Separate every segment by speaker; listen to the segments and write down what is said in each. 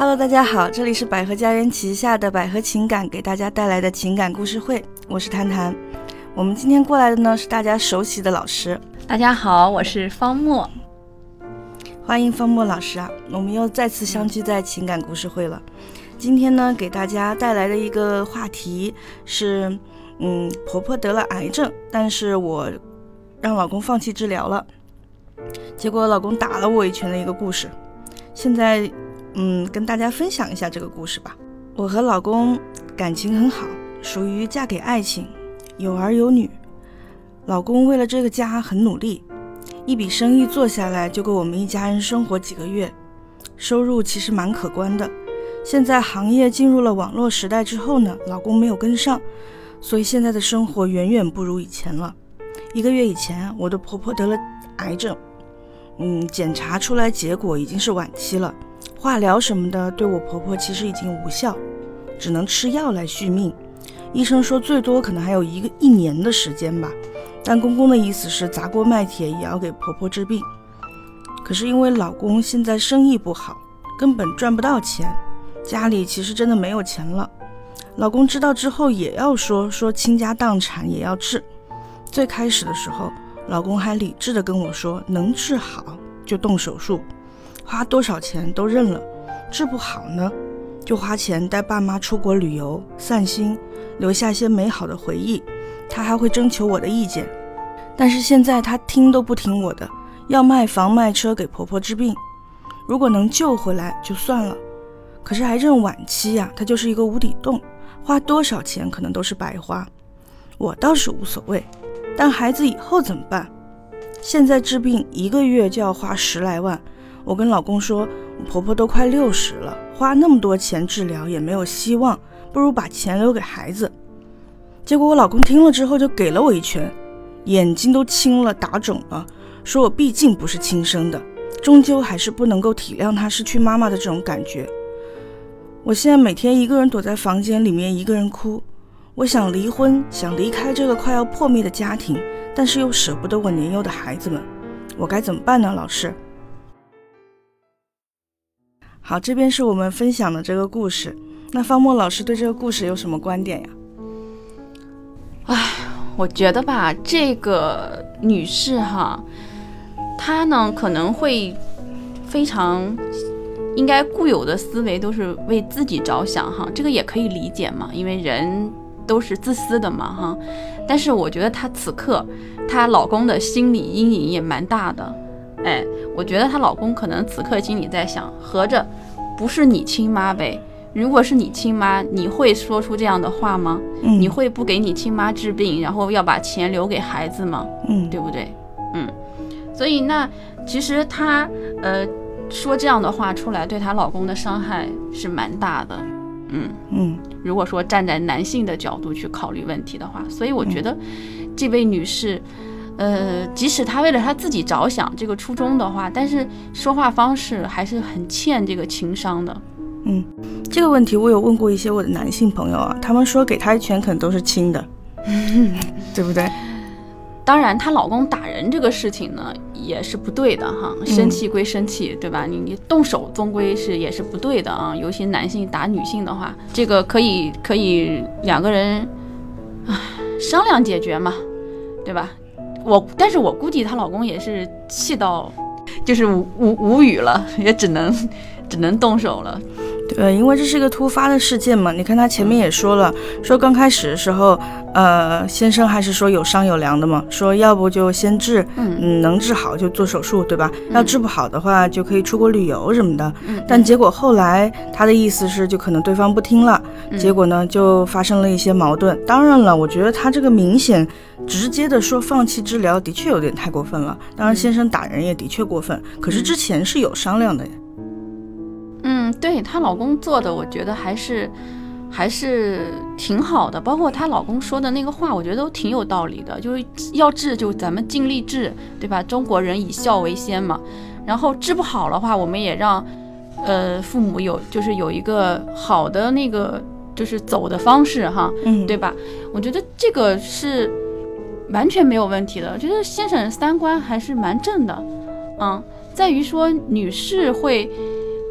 Speaker 1: Hello，大家好，这里是百合家园旗下的百合情感给大家带来的情感故事会，我是谭谭。我们今天过来的呢是大家熟悉的老师，
Speaker 2: 大家好，我是方墨，
Speaker 1: 欢迎方墨老师啊，我们又再次相聚在情感故事会了。今天呢给大家带来的一个话题是，嗯，婆婆得了癌症，但是我让老公放弃治疗了，结果老公打了我一拳的一个故事。现在。嗯，跟大家分享一下这个故事吧。我和老公感情很好，属于嫁给爱情，有儿有女。老公为了这个家很努力，一笔生意做下来就够我们一家人生活几个月，收入其实蛮可观的。现在行业进入了网络时代之后呢，老公没有跟上，所以现在的生活远远不如以前了。一个月以前，我的婆婆得了癌症，嗯，检查出来结果已经是晚期了。化疗什么的对我婆婆其实已经无效，只能吃药来续命。医生说最多可能还有一个一年的时间吧。但公公的意思是砸锅卖铁也要给婆婆治病。可是因为老公现在生意不好，根本赚不到钱，家里其实真的没有钱了。老公知道之后也要说说倾家荡产也要治。最开始的时候，老公还理智的跟我说能治好就动手术。花多少钱都认了，治不好呢，就花钱带爸妈出国旅游散心，留下些美好的回忆。他还会征求我的意见，但是现在他听都不听我的，要卖房卖车给婆婆治病。如果能救回来就算了，可是癌症晚期呀，它就是一个无底洞，花多少钱可能都是白花。我倒是无所谓，但孩子以后怎么办？现在治病一个月就要花十来万。我跟老公说，婆婆都快六十了，花那么多钱治疗也没有希望，不如把钱留给孩子。结果我老公听了之后就给了我一拳，眼睛都青了，打肿了，说我毕竟不是亲生的，终究还是不能够体谅她失去妈妈的这种感觉。我现在每天一个人躲在房间里面一个人哭，我想离婚，想离开这个快要破灭的家庭，但是又舍不得我年幼的孩子们，我该怎么办呢，老师？好，这边是我们分享的这个故事。那方墨老师对这个故事有什么观点呀？
Speaker 2: 哎，我觉得吧，这个女士哈，她呢可能会非常应该固有的思维都是为自己着想哈，这个也可以理解嘛，因为人都是自私的嘛哈。但是我觉得她此刻她老公的心理阴影也蛮大的。哎，我觉得她老公可能此刻心里在想，合着不是你亲妈呗？如果是你亲妈，你会说出这样的话吗？
Speaker 1: 嗯，
Speaker 2: 你会不给你亲妈治病，然后要把钱留给孩子吗？
Speaker 1: 嗯，
Speaker 2: 对不对？嗯，所以那其实她呃说这样的话出来，对她老公的伤害是蛮大的。嗯
Speaker 1: 嗯，
Speaker 2: 如果说站在男性的角度去考虑问题的话，所以我觉得这位女士。呃，即使他为了他自己着想这个初衷的话，但是说话方式还是很欠这个情商的。
Speaker 1: 嗯，这个问题我有问过一些我的男性朋友啊，他们说给他一拳可能都是轻的，对不对？
Speaker 2: 当然，她老公打人这个事情呢，也是不对的哈。生气归生气，对吧？你你动手终归是也是不对的啊。尤其男性打女性的话，这个可以可以两个人啊商量解决嘛，对吧？我，但是我估计她老公也是气到，就是无无无语了，也只能，只能动手了。
Speaker 1: 对，因为这是一个突发的事件嘛。你看他前面也说了，说刚开始的时候，呃，先生还是说有商有量的嘛，说要不就先治，嗯，能治好就做手术，对吧？要治不好的话，就可以出国旅游什么的。但结果后来他的意思是，就可能对方不听了，结果呢就发生了一些矛盾。当然了，我觉得他这个明显直接的说放弃治疗，的确有点太过分了。当然，先生打人也的确过分，可是之前是有商量的。
Speaker 2: 嗯，对她老公做的，我觉得还是还是挺好的。包括她老公说的那个话，我觉得都挺有道理的。就是要治，就咱们尽力治，对吧？中国人以孝为先嘛。然后治不好的话，我们也让呃父母有就是有一个好的那个就是走的方式哈，
Speaker 1: 嗯，
Speaker 2: 对吧？我觉得这个是完全没有问题的。我觉得先生三观还是蛮正的，嗯，在于说女士会。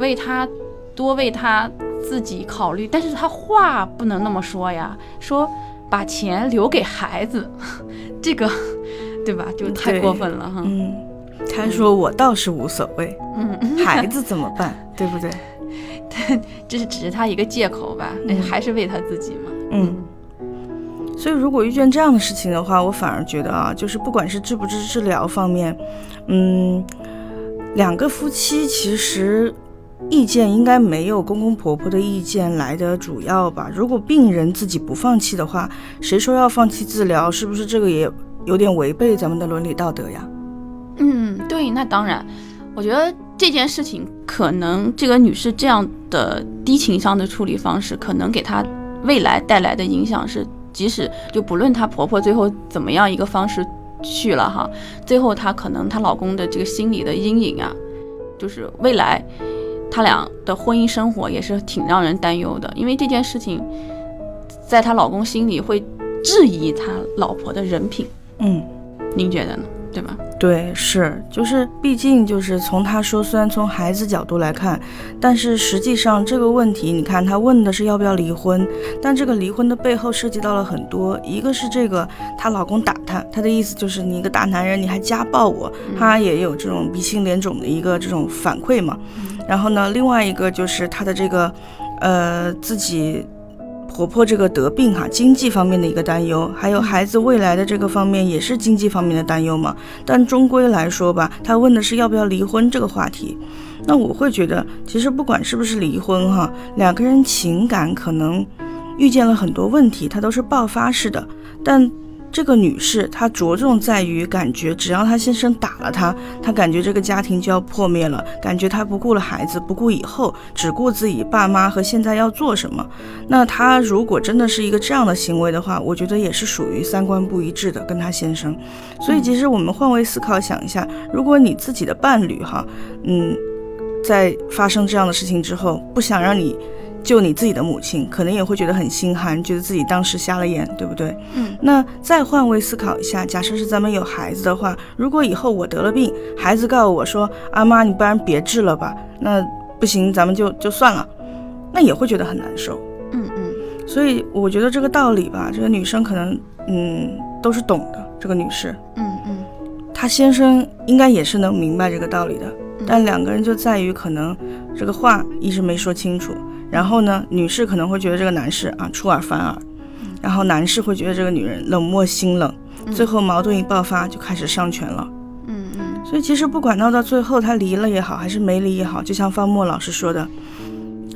Speaker 2: 为他多为他自己考虑，但是他话不能那么说呀，说把钱留给孩子，这个对吧？就太过分了哈。
Speaker 1: 嗯，他说我倒是无所谓，
Speaker 2: 嗯，
Speaker 1: 孩子怎么办？对不对？
Speaker 2: 这是只是他一个借口吧？那还是为他自己嘛？
Speaker 1: 嗯。所以，如果遇见这样的事情的话，我反而觉得啊，就是不管是治不治治疗方面，嗯，两个夫妻其实意见应该没有公公婆婆的意见来的主要吧。如果病人自己不放弃的话，谁说要放弃治疗？是不是这个也有点违背咱们的伦理道德呀？
Speaker 2: 嗯，对，那当然。我觉得这件事情可能这个女士这样的低情商的处理方式，可能给她未来带来的影响是。即使就不论她婆婆最后怎么样一个方式去了哈，最后她可能她老公的这个心理的阴影啊，就是未来他俩的婚姻生活也是挺让人担忧的，因为这件事情在她老公心里会质疑他老婆的人品。
Speaker 1: 嗯，
Speaker 2: 您觉得呢？对吧？
Speaker 1: 对，是，就是，毕竟就是从他说，虽然从孩子角度来看，但是实际上这个问题，你看他问的是要不要离婚，但这个离婚的背后涉及到了很多，一个是这个她老公打她，她的意思就是你一个大男人你还家暴我，她也有这种鼻青脸肿的一个这种反馈嘛。然后呢，另外一个就是她的这个，呃，自己。婆婆这个得病哈，经济方面的一个担忧，还有孩子未来的这个方面也是经济方面的担忧嘛。但终归来说吧，她问的是要不要离婚这个话题。那我会觉得，其实不管是不是离婚哈，两个人情感可能遇见了很多问题，它都是爆发式的。但这个女士，她着重在于感觉，只要她先生打了她，她感觉这个家庭就要破灭了，感觉她不顾了孩子，不顾以后，只顾自己爸妈和现在要做什么。那她如果真的是一个这样的行为的话，我觉得也是属于三观不一致的，跟她先生。所以其实我们换位思考想一下，如果你自己的伴侣哈，嗯，在发生这样的事情之后，不想让你。就你自己的母亲，可能也会觉得很心寒，觉得自己当时瞎了眼，对不对？
Speaker 2: 嗯。
Speaker 1: 那再换位思考一下，假设是咱们有孩子的话，如果以后我得了病，孩子告诉我说：“阿妈，你不然别治了吧？”那不行，咱们就就算了，那也会觉得很难受。
Speaker 2: 嗯嗯。
Speaker 1: 所以我觉得这个道理吧，这个女生可能嗯都是懂的。这个女士，
Speaker 2: 嗯嗯，
Speaker 1: 她先生应该也是能明白这个道理的，但两个人就在于可能这个话一直没说清楚。然后呢，女士可能会觉得这个男士啊出尔反尔，然后男士会觉得这个女人冷漠心冷，最后矛盾一爆发就开始上拳了。
Speaker 2: 嗯嗯。
Speaker 1: 所以其实不管闹到最后他离了也好，还是没离也好，就像方墨老师说的，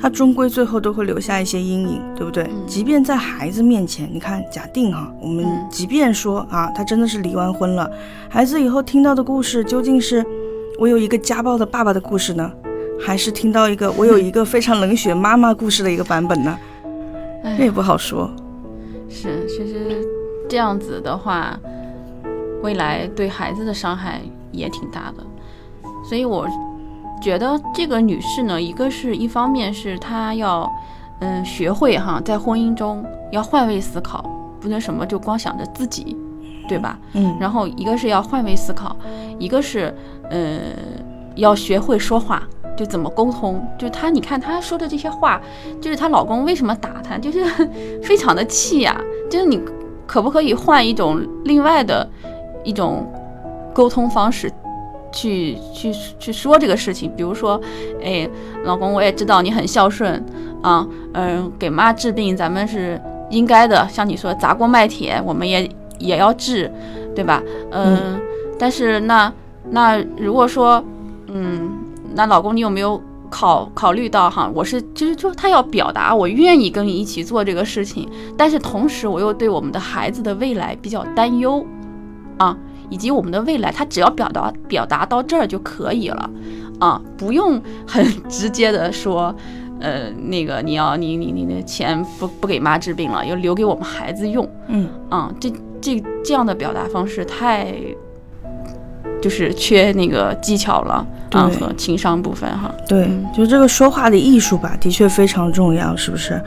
Speaker 1: 他终归最后都会留下一些阴影，对不对？即便在孩子面前，你看，假定哈，我们即便说啊，他真的是离完婚了，孩子以后听到的故事究竟是我有一个家暴的爸爸的故事呢？还是听到一个我有一个非常冷血妈妈故事的一个版本呢，那也不好说。
Speaker 2: 是，其实这样子的话，未来对孩子的伤害也挺大的。所以我觉得这个女士呢，一个是一方面是她要嗯学会哈，在婚姻中要换位思考，不能什么就光想着自己，对吧？
Speaker 1: 嗯。
Speaker 2: 然后一个是要换位思考，一个是呃要学会说话。就怎么沟通？就她，你看她说的这些话，就是她老公为什么打她，就是非常的气呀。就是你可不可以换一种另外的一种沟通方式，去去去说这个事情？比如说，哎，老公，我也知道你很孝顺啊，嗯，给妈治病咱们是应该的。像你说砸锅卖铁，我们也也要治，对吧？嗯，但是那那如果说，嗯。那老公，你有没有考考虑到哈？我是就是就，他要表达我愿意跟你一起做这个事情，但是同时我又对我们的孩子的未来比较担忧，啊，以及我们的未来，他只要表达表达到这儿就可以了，啊，不用很直接的说，呃，那个你要你你你的钱不不给妈治病了，要留给我们孩子用，
Speaker 1: 嗯，
Speaker 2: 啊，这这这样的表达方式太。就是缺那个技巧了啊和情商部分哈。
Speaker 1: 对，就这个说话的艺术吧，的确非常重要，是不是？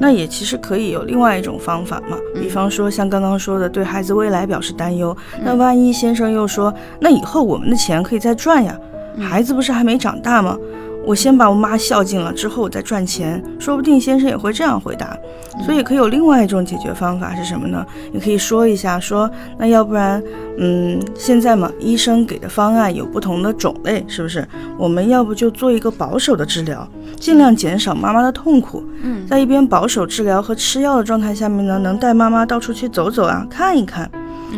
Speaker 1: 那也其实可以有另外一种方法嘛，比方说像刚刚说的，对孩子未来表示担忧。那万一先生又说，那以后我们的钱可以再赚呀，孩子不是还没长大吗？我先把我妈孝敬了，之后我再赚钱，说不定先生也会这样回答。所以可以有另外一种解决方法是什么呢？你可以说一下，说那要不然，嗯，现在嘛，医生给的方案有不同的种类，是不是？我们要不就做一个保守的治疗，尽量减少妈妈的痛苦。
Speaker 2: 嗯，
Speaker 1: 在一边保守治疗和吃药的状态下面呢，能带妈妈到处去走走啊，看一看。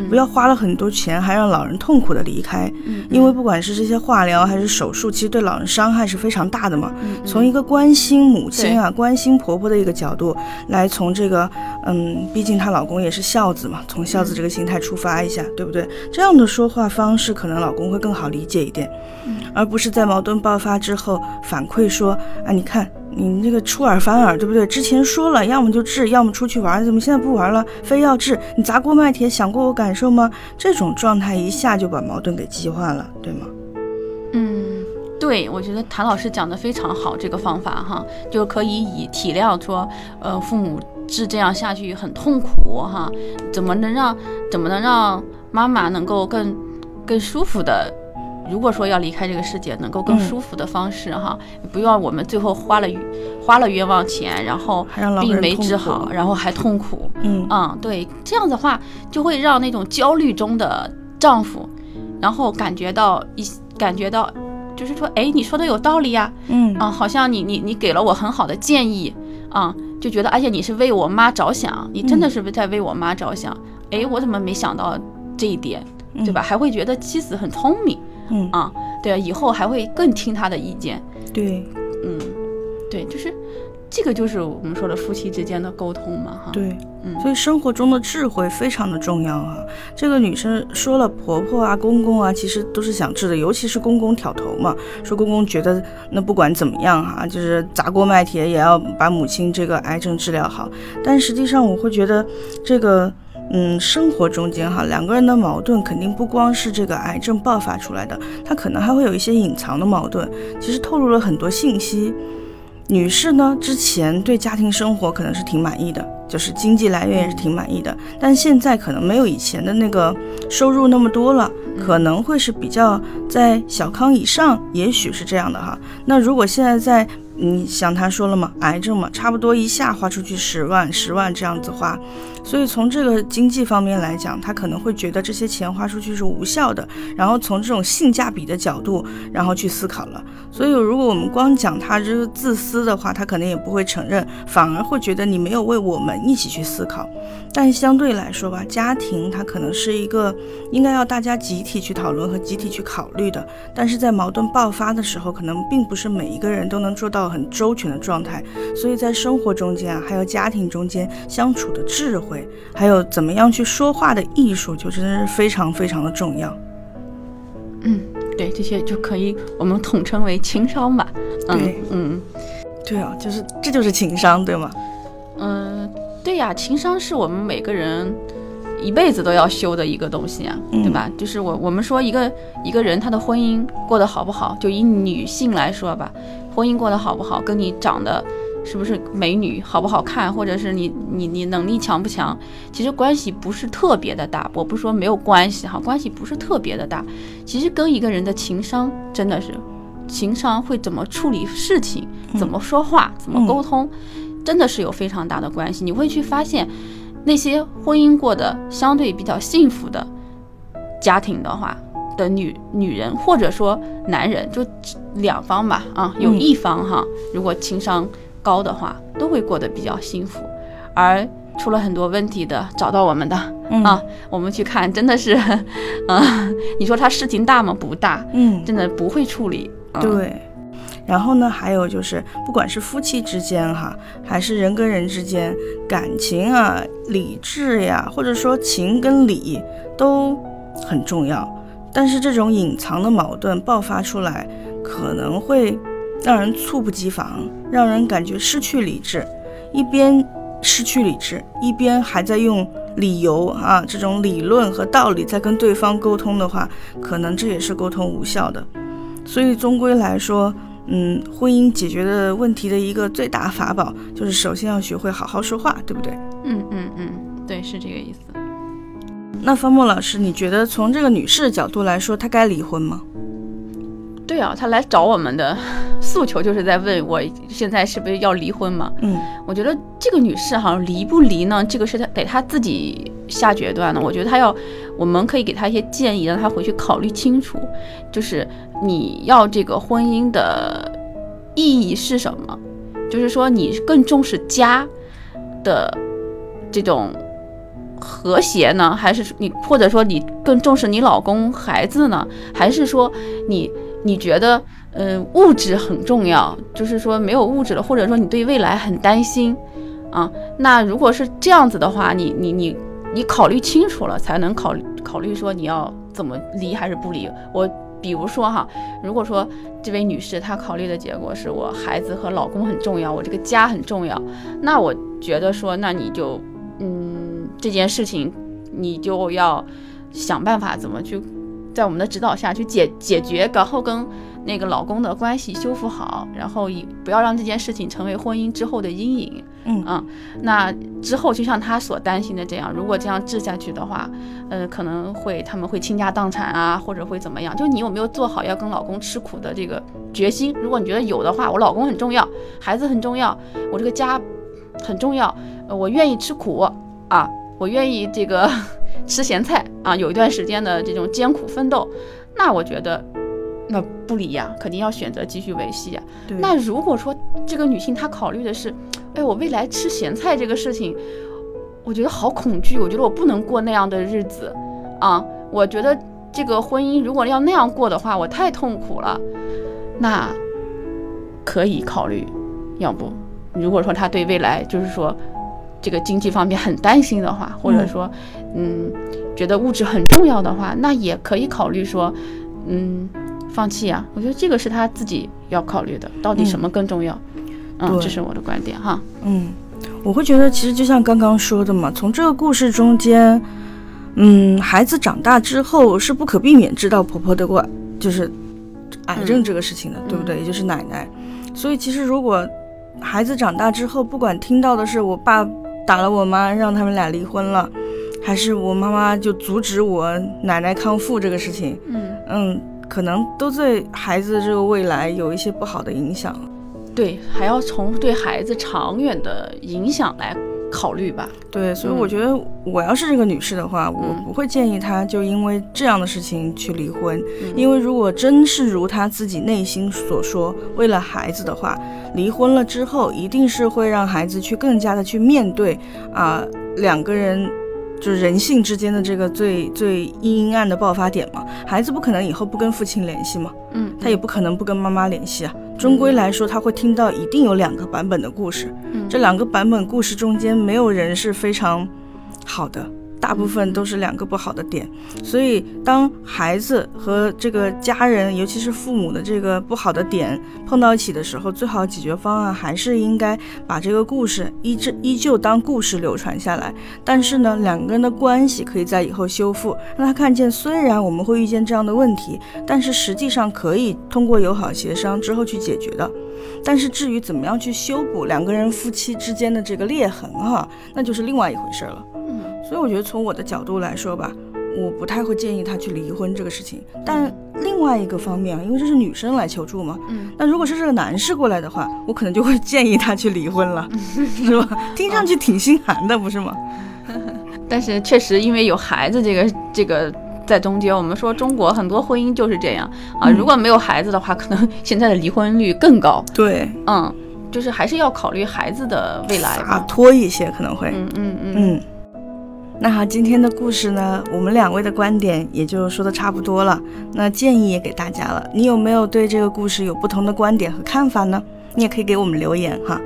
Speaker 1: 不要花了很多钱，还让老人痛苦的离开。
Speaker 2: 嗯，
Speaker 1: 因为不管是这些化疗还是手术，其实对老人伤害是非常大的嘛。
Speaker 2: 嗯
Speaker 1: 从一个关心母亲啊、关心婆婆的一个角度来，从这个，嗯，毕竟她老公也是孝子嘛，从孝子这个心态出发一下，对不对？这样的说话方式，可能老公会更好理解一点，而不是在矛盾爆发之后反馈说，啊，你看。你这个出尔反尔，对不对？之前说了，要么就治，要么出去玩，怎么现在不玩了？非要治？你砸锅卖铁，想过我感受吗？这种状态一下就把矛盾给激化了，对吗？
Speaker 2: 嗯，对，我觉得谭老师讲的非常好，这个方法哈，就可以以体谅说，呃，父母治这样下去很痛苦哈，怎么能让怎么能让妈妈能够更更舒服的？如果说要离开这个世界，能够更舒服的方式哈，不要我们最后花了花了冤枉钱，然后病没治好，然后还痛苦。
Speaker 1: 嗯
Speaker 2: 嗯，对，这样的话就会让那种焦虑中的丈夫，然后感觉到一感觉到，就是说，哎，你说的有道理呀。
Speaker 1: 嗯
Speaker 2: 啊，好像你你你给了我很好的建议啊，就觉得，而且你是为我妈着想，你真的是在为我妈着想。哎，我怎么没想到这一点，对吧？还会觉得妻子很聪明。
Speaker 1: 嗯
Speaker 2: 啊，对啊，以后还会更听他的意见。
Speaker 1: 对，
Speaker 2: 嗯，对，就是这个，就是我们说的夫妻之间的沟通嘛，哈。
Speaker 1: 对，
Speaker 2: 嗯，
Speaker 1: 所以生活中的智慧非常的重要啊。这个女生说了，婆婆啊、公公啊，其实都是想治的，尤其是公公挑头嘛，说公公觉得那不管怎么样哈，就是砸锅卖铁也要把母亲这个癌症治疗好。但实际上，我会觉得这个。嗯，生活中间哈，两个人的矛盾肯定不光是这个癌症爆发出来的，他可能还会有一些隐藏的矛盾，其实透露了很多信息。女士呢，之前对家庭生活可能是挺满意的，就是经济来源也是挺满意的，但现在可能没有以前的那个收入那么多了，可能会是比较在小康以上，也许是这样的哈。那如果现在在你想他说了嘛，癌症嘛，差不多一下花出去十万、十万这样子花，所以从这个经济方面来讲，他可能会觉得这些钱花出去是无效的。然后从这种性价比的角度，然后去思考了。所以如果我们光讲他这个自私的话，他可能也不会承认，反而会觉得你没有为我们一起去思考。但相对来说吧，家庭它可能是一个应该要大家集体去讨论和集体去考虑的。但是在矛盾爆发的时候，可能并不是每一个人都能做到。很周全的状态，所以在生活中间啊，还有家庭中间相处的智慧，还有怎么样去说话的艺术，就真的是非常非常的重要。
Speaker 2: 嗯，对，这些就可以我们统称为情商吧。
Speaker 1: 对，
Speaker 2: 嗯，
Speaker 1: 对啊，就是这就是情商，对吗？
Speaker 2: 嗯，对呀，情商是我们每个人。一辈子都要修的一个东西啊，对吧？就是我我们说一个一个人他的婚姻过得好不好，就以女性来说吧，婚姻过得好不好，跟你长得是不是美女好不好看，或者是你你你能力强不强，其实关系不是特别的大。我不说没有关系哈，关系不是特别的大。其实跟一个人的情商真的是，情商会怎么处理事情，怎么说话，怎么沟通，真的是有非常大的关系。你会去发现。那些婚姻过得相对比较幸福的家庭的话的女女人，或者说男人，就两方吧，啊，有一方哈，如果情商高的话，都会过得比较幸福。而出了很多问题的，找到我们的啊，我们去看，真的是，啊，你说他事情大吗？不大，
Speaker 1: 嗯，
Speaker 2: 真的不会处理，
Speaker 1: 对。然后呢，还有就是，不管是夫妻之间哈，还是人跟人之间，感情啊、理智呀，或者说情跟理都很重要。但是这种隐藏的矛盾爆发出来，可能会让人猝不及防，让人感觉失去理智。一边失去理智，一边还在用理由啊这种理论和道理在跟对方沟通的话，可能这也是沟通无效的。所以终归来说。嗯，婚姻解决的问题的一个最大法宝，就是首先要学会好好说话，对不对？
Speaker 2: 嗯嗯嗯，对，是这个意思。
Speaker 1: 那方墨老师，你觉得从这个女士的角度来说，她该离婚吗？
Speaker 2: 对啊，她来找我们的诉求就是在问我现在是不是要离婚嘛？
Speaker 1: 嗯，
Speaker 2: 我觉得这个女士哈离不离呢，这个是她得她自己下决断的。我觉得她要，我们可以给她一些建议，让她回去考虑清楚，就是你要这个婚姻的意义是什么？就是说你更重视家的这种和谐呢，还是你或者说你更重视你老公孩子呢，还是说你？你觉得，嗯，物质很重要，就是说没有物质了，或者说你对未来很担心，啊，那如果是这样子的话，你你你你考虑清楚了，才能考虑考虑说你要怎么离还是不离。我比如说哈，如果说这位女士她考虑的结果是我孩子和老公很重要，我这个家很重要，那我觉得说，那你就，嗯，这件事情你就要想办法怎么去。在我们的指导下去解解决，然后跟那个老公的关系修复好，然后以不要让这件事情成为婚姻之后的阴影。
Speaker 1: 嗯
Speaker 2: 嗯，那之后就像他所担心的这样，如果这样治下去的话，呃，可能会他们会倾家荡产啊，或者会怎么样？就你有没有做好要跟老公吃苦的这个决心？如果你觉得有的话，我老公很重要，孩子很重要，我这个家很重要，我愿意吃苦啊，我愿意这个。吃咸菜啊，有一段时间的这种艰苦奋斗，那我觉得那不离呀，肯定要选择继续维系呀。那如果说这个女性她考虑的是，哎，我未来吃咸菜这个事情，我觉得好恐惧，我觉得我不能过那样的日子啊。我觉得这个婚姻如果要那样过的话，我太痛苦了。那可以考虑，要不如果说他对未来就是说。这个经济方面很担心的话，或者说，嗯，觉得物质很重要的话，那也可以考虑说，嗯，放弃啊。我觉得这个是他自己要考虑的，到底什么更重要？嗯，这是我的观点哈。
Speaker 1: 嗯，我会觉得其实就像刚刚说的嘛，从这个故事中间，嗯，孩子长大之后是不可避免知道婆婆得过就是癌症这个事情的，对不对？也就是奶奶。所以其实如果孩子长大之后，不管听到的是我爸。打了我妈，让他们俩离婚了，还是我妈妈就阻止我奶奶康复这个事情？嗯嗯，可能都对孩子这个未来有一些不好的影响。
Speaker 2: 对，还要从对孩子长远的影响来。考虑吧，
Speaker 1: 对，所以我觉得我要是这个女士的话，我不会建议她就因为这样的事情去离婚，因为如果真是如她自己内心所说，为了孩子的话，离婚了之后一定是会让孩子去更加的去面对啊两个人。就是人性之间的这个最最阴阴暗的爆发点嘛，孩子不可能以后不跟父亲联系嘛，
Speaker 2: 嗯，
Speaker 1: 他也不可能不跟妈妈联系啊，终归来说他会听到一定有两个版本的故事，这两个版本故事中间没有人是非常好的。大部分都是两个不好的点，所以当孩子和这个家人，尤其是父母的这个不好的点碰到一起的时候，最好解决方案还是应该把这个故事依这依旧当故事流传下来。但是呢，两个人的关系可以在以后修复，让他看见虽然我们会遇见这样的问题，但是实际上可以通过友好协商之后去解决的。但是至于怎么样去修补两个人夫妻之间的这个裂痕哈，那就是另外一回事了。所以我觉得从我的角度来说吧，我不太会建议他去离婚这个事情。但另外一个方面啊，因为这是女生来求助嘛，嗯，那如果是这个男士过来的话，我可能就会建议他去离婚了，是吧？听上去挺心寒的，不是吗？
Speaker 2: 但是确实因为有孩子这个这个在中间，我们说中国很多婚姻就是这样啊。如果没有孩子的话，可能现在的离婚率更高。
Speaker 1: 对，
Speaker 2: 嗯，就是还是要考虑孩子的未来
Speaker 1: 啊，拖一些可能会，
Speaker 2: 嗯嗯
Speaker 1: 嗯嗯。那好，今天的故事呢，我们两位的观点也就说的差不多了。那建议也给大家了，你有没有对这个故事有不同的观点和看法呢？你也可以给我们留言哈。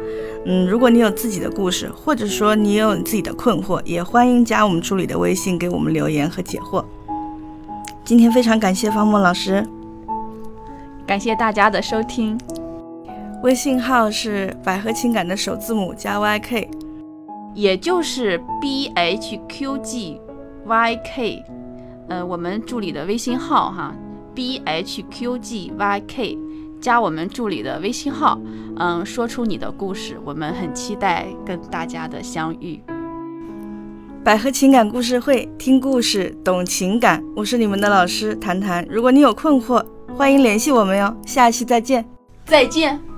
Speaker 1: 嗯，如果你有自己的故事，或者说你有你自己的困惑，也欢迎加我们助理的微信给我们留言和解惑。今天非常感谢方墨老师，
Speaker 2: 感谢大家的收听。
Speaker 1: 微信号是百合情感的首字母加 YK。
Speaker 2: 也就是 b h q g y k，呃，我们助理的微信号哈，b h q g y k，加我们助理的微信号，嗯，说出你的故事，我们很期待跟大家的相遇。
Speaker 1: 百合情感故事会，听故事懂情感，我是你们的老师谈谈。如果你有困惑，欢迎联系我们哟。下期再见。
Speaker 2: 再见。